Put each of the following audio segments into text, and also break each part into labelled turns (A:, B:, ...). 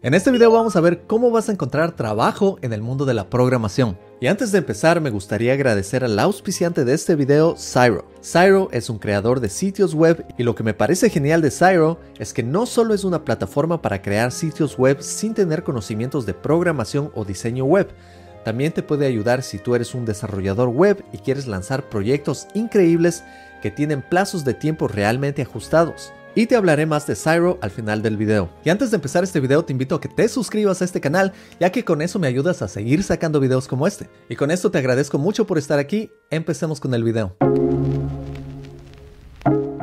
A: En este video vamos a ver cómo vas a encontrar trabajo en el mundo de la programación. Y antes de empezar me gustaría agradecer al auspiciante de este video, Cyro. Cyro es un creador de sitios web y lo que me parece genial de Cyro es que no solo es una plataforma para crear sitios web sin tener conocimientos de programación o diseño web, también te puede ayudar si tú eres un desarrollador web y quieres lanzar proyectos increíbles que tienen plazos de tiempo realmente ajustados y te hablaré más de Cyro al final del video. Y antes de empezar este video te invito a que te suscribas a este canal ya que con eso me ayudas a seguir sacando videos como este. Y con esto te agradezco mucho por estar aquí, empecemos con el video.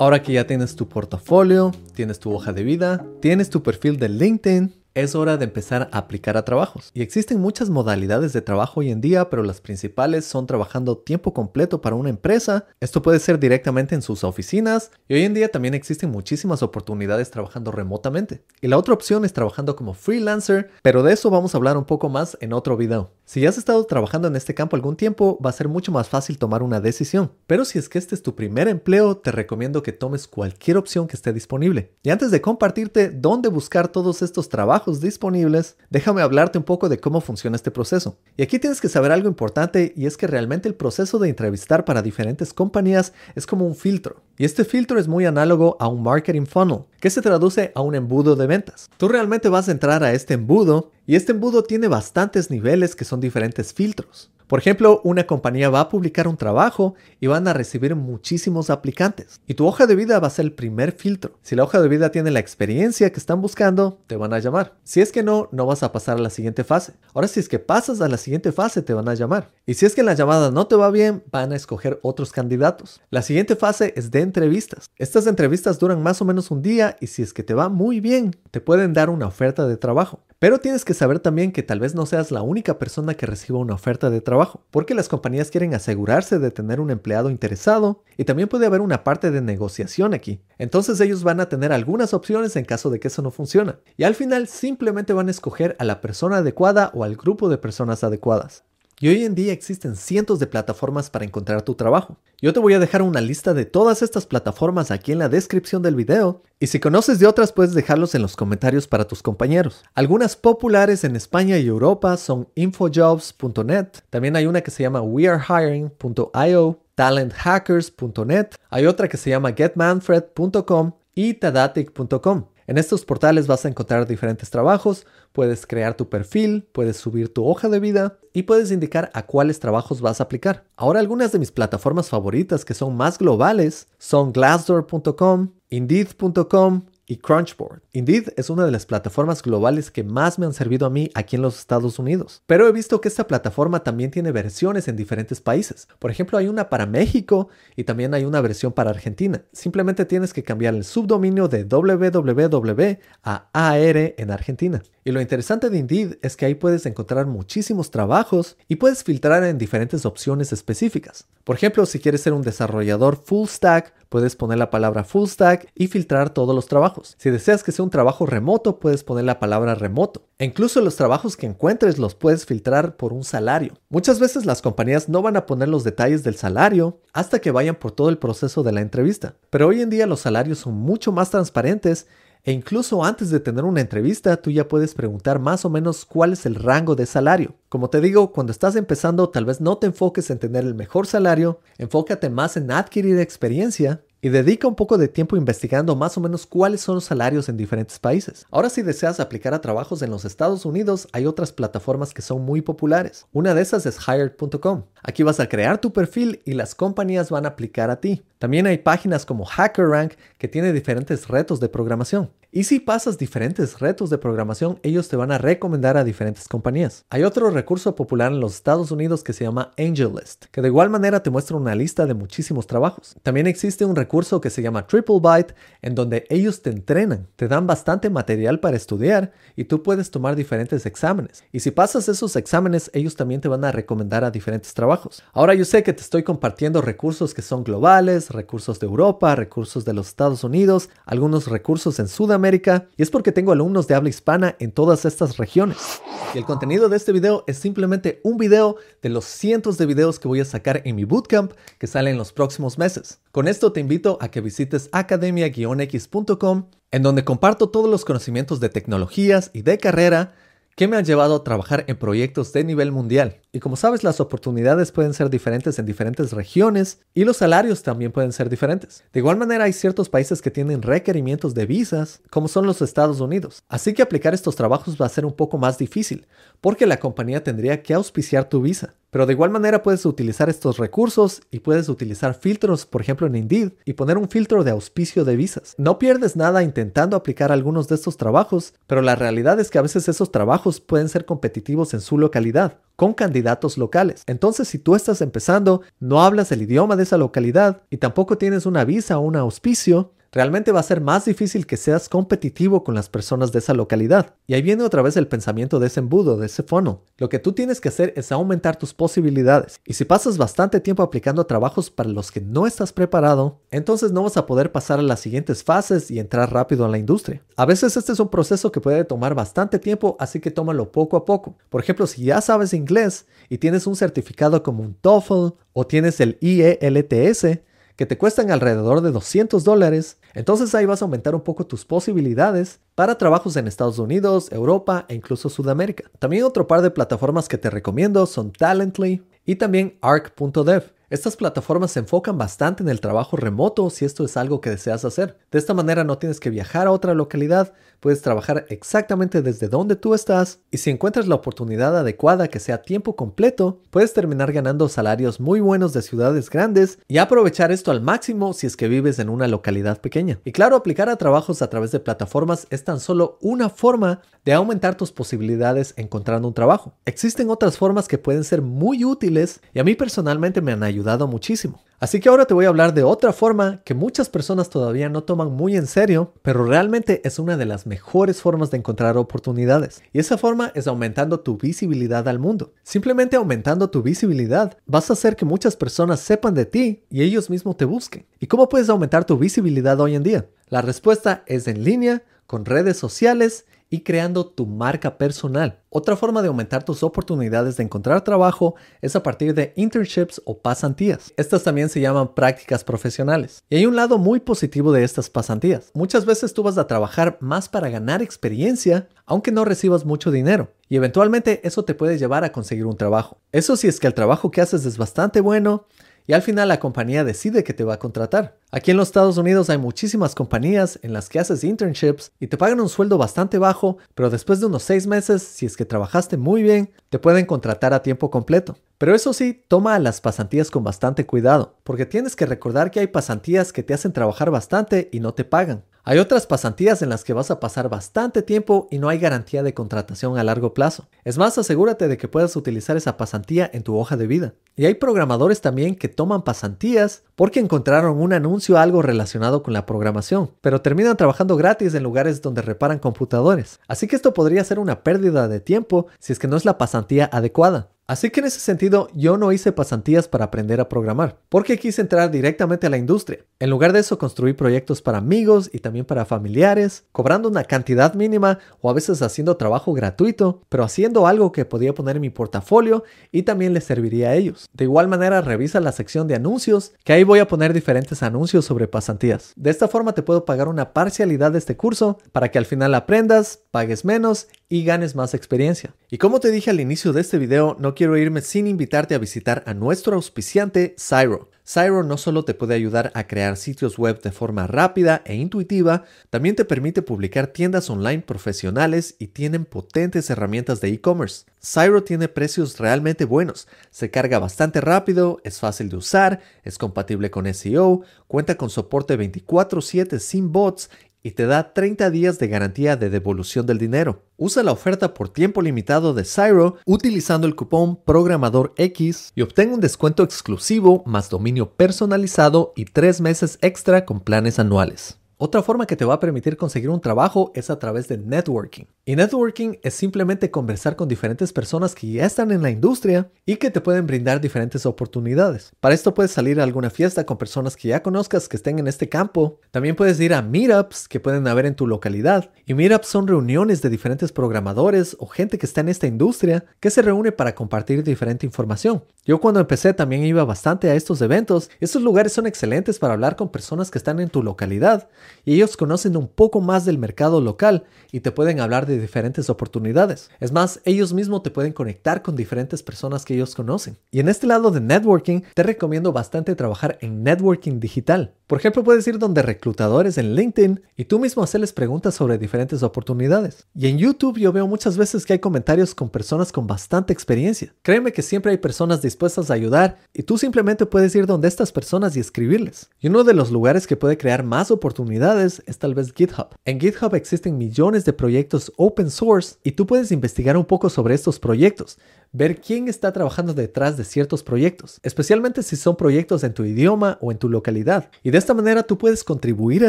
A: Ahora que ya tienes tu portafolio, tienes tu hoja de vida, tienes tu perfil de LinkedIn, es hora de empezar a aplicar a trabajos. Y existen muchas modalidades de trabajo hoy en día, pero las principales son trabajando tiempo completo para una empresa. Esto puede ser directamente en sus oficinas. Y hoy en día también existen muchísimas oportunidades trabajando remotamente. Y la otra opción es trabajando como freelancer, pero de eso vamos a hablar un poco más en otro video. Si ya has estado trabajando en este campo algún tiempo, va a ser mucho más fácil tomar una decisión. Pero si es que este es tu primer empleo, te recomiendo que tomes cualquier opción que esté disponible. Y antes de compartirte dónde buscar todos estos trabajos disponibles, déjame hablarte un poco de cómo funciona este proceso. Y aquí tienes que saber algo importante y es que realmente el proceso de entrevistar para diferentes compañías es como un filtro. Y este filtro es muy análogo a un marketing funnel, que se traduce a un embudo de ventas. Tú realmente vas a entrar a este embudo y este embudo tiene bastantes niveles que son diferentes filtros. Por ejemplo, una compañía va a publicar un trabajo y van a recibir muchísimos aplicantes. Y tu hoja de vida va a ser el primer filtro. Si la hoja de vida tiene la experiencia que están buscando, te van a llamar. Si es que no, no vas a pasar a la siguiente fase. Ahora, si es que pasas a la siguiente fase, te van a llamar. Y si es que la llamada no te va bien, van a escoger otros candidatos. La siguiente fase es de entrevistas. Estas entrevistas duran más o menos un día y si es que te va muy bien, te pueden dar una oferta de trabajo. Pero tienes que saber también que tal vez no seas la única persona que reciba una oferta de trabajo, porque las compañías quieren asegurarse de tener un empleado interesado y también puede haber una parte de negociación aquí. Entonces ellos van a tener algunas opciones en caso de que eso no funcione. Y al final simplemente van a escoger a la persona adecuada o al grupo de personas adecuadas. Y hoy en día existen cientos de plataformas para encontrar tu trabajo. Yo te voy a dejar una lista de todas estas plataformas aquí en la descripción del video y si conoces de otras puedes dejarlos en los comentarios para tus compañeros. Algunas populares en España y Europa son infojobs.net, también hay una que se llama wearehiring.io, talenthackers.net, hay otra que se llama getmanfred.com y tadatic.com. En estos portales vas a encontrar diferentes trabajos, puedes crear tu perfil, puedes subir tu hoja de vida y puedes indicar a cuáles trabajos vas a aplicar. Ahora algunas de mis plataformas favoritas que son más globales son glassdoor.com, indeed.com, y Crunchboard. Indeed es una de las plataformas globales que más me han servido a mí aquí en los Estados Unidos. Pero he visto que esta plataforma también tiene versiones en diferentes países. Por ejemplo, hay una para México y también hay una versión para Argentina. Simplemente tienes que cambiar el subdominio de www a AR en Argentina. Y lo interesante de Indeed es que ahí puedes encontrar muchísimos trabajos y puedes filtrar en diferentes opciones específicas. Por ejemplo, si quieres ser un desarrollador full stack, puedes poner la palabra full stack y filtrar todos los trabajos. Si deseas que sea un trabajo remoto, puedes poner la palabra remoto. E incluso los trabajos que encuentres los puedes filtrar por un salario. Muchas veces las compañías no van a poner los detalles del salario hasta que vayan por todo el proceso de la entrevista. Pero hoy en día los salarios son mucho más transparentes e incluso antes de tener una entrevista, tú ya puedes preguntar más o menos cuál es el rango de salario. Como te digo, cuando estás empezando, tal vez no te enfoques en tener el mejor salario, enfócate más en adquirir experiencia y dedica un poco de tiempo investigando más o menos cuáles son los salarios en diferentes países. Ahora si deseas aplicar a trabajos en los Estados Unidos, hay otras plataformas que son muy populares. Una de esas es hired.com. Aquí vas a crear tu perfil y las compañías van a aplicar a ti. También hay páginas como HackerRank que tiene diferentes retos de programación. Y si pasas diferentes retos de programación, ellos te van a recomendar a diferentes compañías. Hay otro recurso popular en los Estados Unidos que se llama AngelList, que de igual manera te muestra una lista de muchísimos trabajos. También existe un recurso que se llama TripleByte, en donde ellos te entrenan, te dan bastante material para estudiar y tú puedes tomar diferentes exámenes. Y si pasas esos exámenes, ellos también te van a recomendar a diferentes trabajos. Ahora yo sé que te estoy compartiendo recursos que son globales, recursos de Europa, recursos de los Estados Unidos, algunos recursos en Sudamérica, y es porque tengo alumnos de habla hispana en todas estas regiones. Y el contenido de este video es simplemente un video de los cientos de videos que voy a sacar en mi bootcamp que sale en los próximos meses. Con esto te invito a que visites academia-x.com en donde comparto todos los conocimientos de tecnologías y de carrera que me han llevado a trabajar en proyectos de nivel mundial. Y como sabes, las oportunidades pueden ser diferentes en diferentes regiones y los salarios también pueden ser diferentes. De igual manera, hay ciertos países que tienen requerimientos de visas, como son los Estados Unidos. Así que aplicar estos trabajos va a ser un poco más difícil, porque la compañía tendría que auspiciar tu visa. Pero de igual manera puedes utilizar estos recursos y puedes utilizar filtros, por ejemplo en Indeed, y poner un filtro de auspicio de visas. No pierdes nada intentando aplicar algunos de estos trabajos, pero la realidad es que a veces esos trabajos pueden ser competitivos en su localidad con candidatos locales. Entonces, si tú estás empezando, no hablas el idioma de esa localidad y tampoco tienes una visa o un auspicio, realmente va a ser más difícil que seas competitivo con las personas de esa localidad. Y ahí viene otra vez el pensamiento de ese embudo, de ese fono. Lo que tú tienes que hacer es aumentar tus posibilidades. Y si pasas bastante tiempo aplicando trabajos para los que no estás preparado, entonces no vas a poder pasar a las siguientes fases y entrar rápido a la industria. A veces este es un proceso que puede tomar bastante tiempo, así que tómalo poco a poco. Por ejemplo, si ya sabes inglés y tienes un certificado como un TOEFL o tienes el IELTS, que te cuestan alrededor de 200 dólares, entonces ahí vas a aumentar un poco tus posibilidades para trabajos en Estados Unidos, Europa e incluso Sudamérica. También otro par de plataformas que te recomiendo son Talently y también Arc.dev. Estas plataformas se enfocan bastante en el trabajo remoto si esto es algo que deseas hacer. De esta manera no tienes que viajar a otra localidad, puedes trabajar exactamente desde donde tú estás y si encuentras la oportunidad adecuada que sea tiempo completo, puedes terminar ganando salarios muy buenos de ciudades grandes y aprovechar esto al máximo si es que vives en una localidad pequeña. Y claro, aplicar a trabajos a través de plataformas es tan solo una forma de aumentar tus posibilidades encontrando un trabajo. Existen otras formas que pueden ser muy útiles y a mí personalmente me han ayudado muchísimo. Así que ahora te voy a hablar de otra forma que muchas personas todavía no toman muy en serio, pero realmente es una de las mejores formas de encontrar oportunidades. Y esa forma es aumentando tu visibilidad al mundo. Simplemente aumentando tu visibilidad vas a hacer que muchas personas sepan de ti y ellos mismos te busquen. ¿Y cómo puedes aumentar tu visibilidad hoy en día? La respuesta es en línea, con redes sociales y creando tu marca personal. Otra forma de aumentar tus oportunidades de encontrar trabajo es a partir de internships o pasantías. Estas también se llaman prácticas profesionales. Y hay un lado muy positivo de estas pasantías. Muchas veces tú vas a trabajar más para ganar experiencia, aunque no recibas mucho dinero. Y eventualmente eso te puede llevar a conseguir un trabajo. Eso si es que el trabajo que haces es bastante bueno y al final la compañía decide que te va a contratar. Aquí en los Estados Unidos hay muchísimas compañías en las que haces internships y te pagan un sueldo bastante bajo, pero después de unos seis meses, si es que trabajaste muy bien, te pueden contratar a tiempo completo. Pero eso sí, toma las pasantías con bastante cuidado, porque tienes que recordar que hay pasantías que te hacen trabajar bastante y no te pagan. Hay otras pasantías en las que vas a pasar bastante tiempo y no hay garantía de contratación a largo plazo. Es más, asegúrate de que puedas utilizar esa pasantía en tu hoja de vida. Y hay programadores también que toman pasantías porque encontraron un anuncio algo relacionado con la programación, pero terminan trabajando gratis en lugares donde reparan computadores. Así que esto podría ser una pérdida de tiempo si es que no es la pasantía adecuada. Así que en ese sentido yo no hice pasantías para aprender a programar, porque quise entrar directamente a la industria. En lugar de eso construí proyectos para amigos y también para familiares, cobrando una cantidad mínima o a veces haciendo trabajo gratuito, pero haciendo algo que podía poner en mi portafolio y también les serviría a ellos. De igual manera revisa la sección de anuncios, que ahí voy a poner diferentes anuncios sobre pasantías. De esta forma te puedo pagar una parcialidad de este curso para que al final aprendas, pagues menos y ganes más experiencia. Y como te dije al inicio de este video, no quiero irme sin invitarte a visitar a nuestro auspiciante Cyro. Cyro no solo te puede ayudar a crear sitios web de forma rápida e intuitiva, también te permite publicar tiendas online profesionales y tienen potentes herramientas de e-commerce. Cyro tiene precios realmente buenos, se carga bastante rápido, es fácil de usar, es compatible con SEO, cuenta con soporte 24/7 sin bots y te da 30 días de garantía de devolución del dinero. Usa la oferta por tiempo limitado de Cyro utilizando el cupón Programador X y obtén un descuento exclusivo más dominio personalizado y 3 meses extra con planes anuales. Otra forma que te va a permitir conseguir un trabajo es a través de networking. Y networking es simplemente conversar con diferentes personas que ya están en la industria y que te pueden brindar diferentes oportunidades. Para esto puedes salir a alguna fiesta con personas que ya conozcas que estén en este campo. También puedes ir a meetups que pueden haber en tu localidad. Y meetups son reuniones de diferentes programadores o gente que está en esta industria que se reúne para compartir diferente información. Yo cuando empecé también iba bastante a estos eventos. Estos lugares son excelentes para hablar con personas que están en tu localidad y ellos conocen un poco más del mercado local y te pueden hablar de diferentes oportunidades. Es más, ellos mismos te pueden conectar con diferentes personas que ellos conocen. Y en este lado de networking, te recomiendo bastante trabajar en networking digital. Por ejemplo, puedes ir donde reclutadores en LinkedIn y tú mismo hacerles preguntas sobre diferentes oportunidades. Y en YouTube yo veo muchas veces que hay comentarios con personas con bastante experiencia. Créeme que siempre hay personas dispuestas a ayudar y tú simplemente puedes ir donde estas personas y escribirles. Y uno de los lugares que puede crear más oportunidades es tal vez GitHub. En GitHub existen millones de proyectos open source y tú puedes investigar un poco sobre estos proyectos ver quién está trabajando detrás de ciertos proyectos, especialmente si son proyectos en tu idioma o en tu localidad. Esta manera tú puedes contribuir a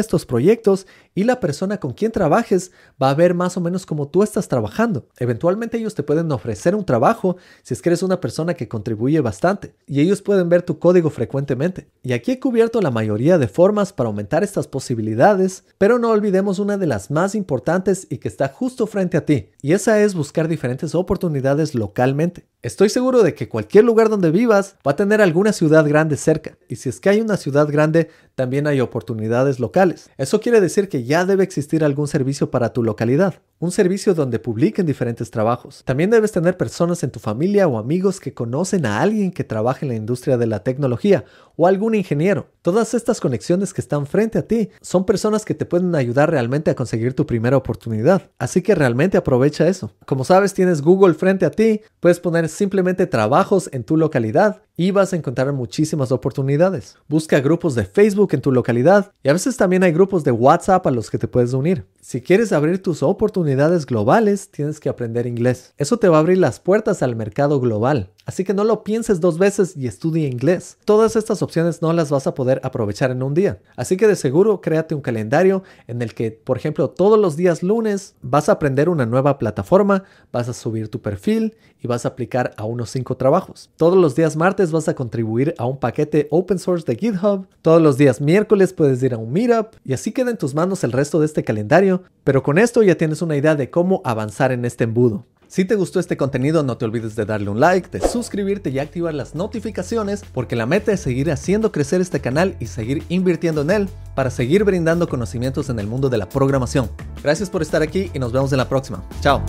A: estos proyectos y la persona con quien trabajes va a ver más o menos cómo tú estás trabajando. Eventualmente ellos te pueden ofrecer un trabajo si es que eres una persona que contribuye bastante y ellos pueden ver tu código frecuentemente. Y aquí he cubierto la mayoría de formas para aumentar estas posibilidades, pero no olvidemos una de las más importantes y que está justo frente a ti, y esa es buscar diferentes oportunidades localmente Estoy seguro de que cualquier lugar donde vivas va a tener alguna ciudad grande cerca, y si es que hay una ciudad grande, también hay oportunidades locales. Eso quiere decir que ya debe existir algún servicio para tu localidad, un servicio donde publiquen diferentes trabajos. También debes tener personas en tu familia o amigos que conocen a alguien que trabaje en la industria de la tecnología o algún ingeniero. Todas estas conexiones que están frente a ti son personas que te pueden ayudar realmente a conseguir tu primera oportunidad. Así que realmente aprovecha eso. Como sabes, tienes Google frente a ti, puedes poner simplemente trabajos en tu localidad y vas a encontrar muchísimas oportunidades. Busca grupos de Facebook en tu localidad y a veces también hay grupos de WhatsApp a los que te puedes unir. Si quieres abrir tus oportunidades globales, tienes que aprender inglés. Eso te va a abrir las puertas al mercado global. Así que no lo pienses dos veces y estudie inglés. Todas estas opciones no las vas a poder aprovechar en un día. Así que de seguro créate un calendario en el que, por ejemplo, todos los días lunes vas a aprender una nueva plataforma, vas a subir tu perfil y vas a aplicar a unos 5 trabajos. Todos los días martes vas a contribuir a un paquete open source de GitHub. Todos los días miércoles puedes ir a un meetup y así queda en tus manos el resto de este calendario. Pero con esto ya tienes una idea de cómo avanzar en este embudo. Si te gustó este contenido, no te olvides de darle un like, de suscribirte y activar las notificaciones, porque la meta es seguir haciendo crecer este canal y seguir invirtiendo en él para seguir brindando conocimientos en el mundo de la programación. Gracias por estar aquí y nos vemos en la próxima. Chao.